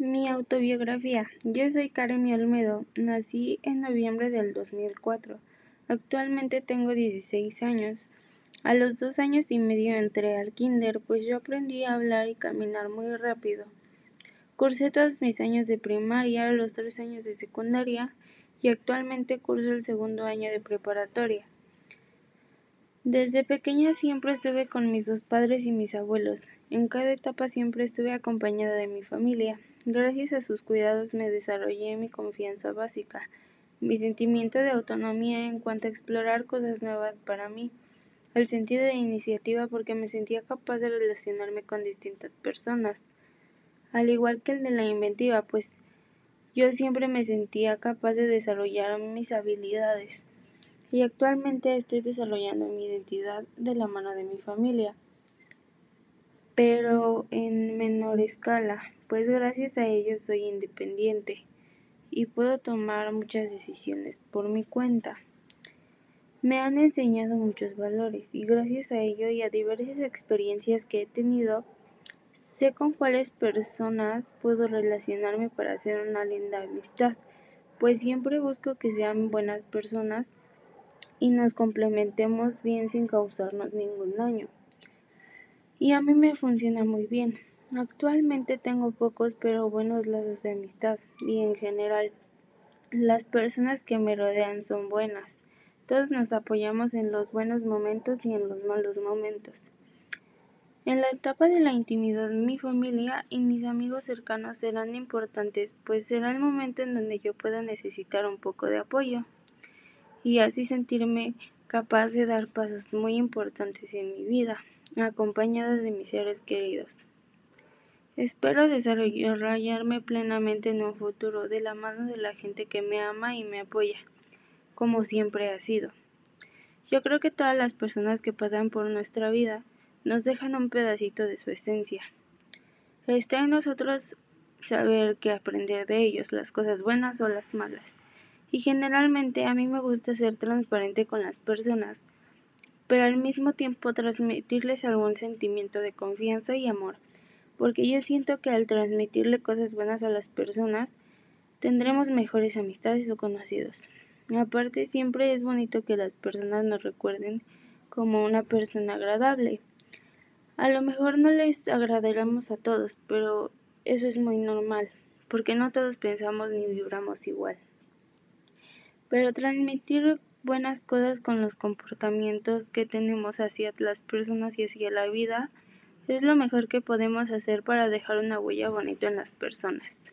Mi autobiografía. Yo soy Karemi Olmedo. Nací en noviembre del 2004. Actualmente tengo 16 años. A los dos años y medio entré al kinder, pues yo aprendí a hablar y caminar muy rápido. Cursé todos mis años de primaria, los tres años de secundaria y actualmente curso el segundo año de preparatoria. Desde pequeña siempre estuve con mis dos padres y mis abuelos. En cada etapa siempre estuve acompañada de mi familia. Gracias a sus cuidados me desarrollé mi confianza básica, mi sentimiento de autonomía en cuanto a explorar cosas nuevas para mí, el sentido de iniciativa porque me sentía capaz de relacionarme con distintas personas, al igual que el de la inventiva, pues yo siempre me sentía capaz de desarrollar mis habilidades y actualmente estoy desarrollando mi identidad de la mano de mi familia, pero en menor escala pues gracias a ellos soy independiente y puedo tomar muchas decisiones por mi cuenta. Me han enseñado muchos valores y gracias a ello y a diversas experiencias que he tenido, sé con cuáles personas puedo relacionarme para hacer una linda amistad, pues siempre busco que sean buenas personas y nos complementemos bien sin causarnos ningún daño. Y a mí me funciona muy bien. Actualmente tengo pocos pero buenos lazos de amistad y en general las personas que me rodean son buenas. Todos nos apoyamos en los buenos momentos y en los malos momentos. En la etapa de la intimidad, mi familia y mis amigos cercanos serán importantes, pues será el momento en donde yo pueda necesitar un poco de apoyo y así sentirme capaz de dar pasos muy importantes en mi vida, acompañada de mis seres queridos. Espero desarrollarme plenamente en un futuro de la mano de la gente que me ama y me apoya, como siempre ha sido. Yo creo que todas las personas que pasan por nuestra vida nos dejan un pedacito de su esencia. Está en nosotros saber qué aprender de ellos, las cosas buenas o las malas. Y generalmente a mí me gusta ser transparente con las personas, pero al mismo tiempo transmitirles algún sentimiento de confianza y amor porque yo siento que al transmitirle cosas buenas a las personas, tendremos mejores amistades o conocidos. Aparte, siempre es bonito que las personas nos recuerden como una persona agradable. A lo mejor no les agradaremos a todos, pero eso es muy normal, porque no todos pensamos ni vibramos igual. Pero transmitir buenas cosas con los comportamientos que tenemos hacia las personas y hacia la vida es lo mejor que podemos hacer para dejar una huella bonita en las personas.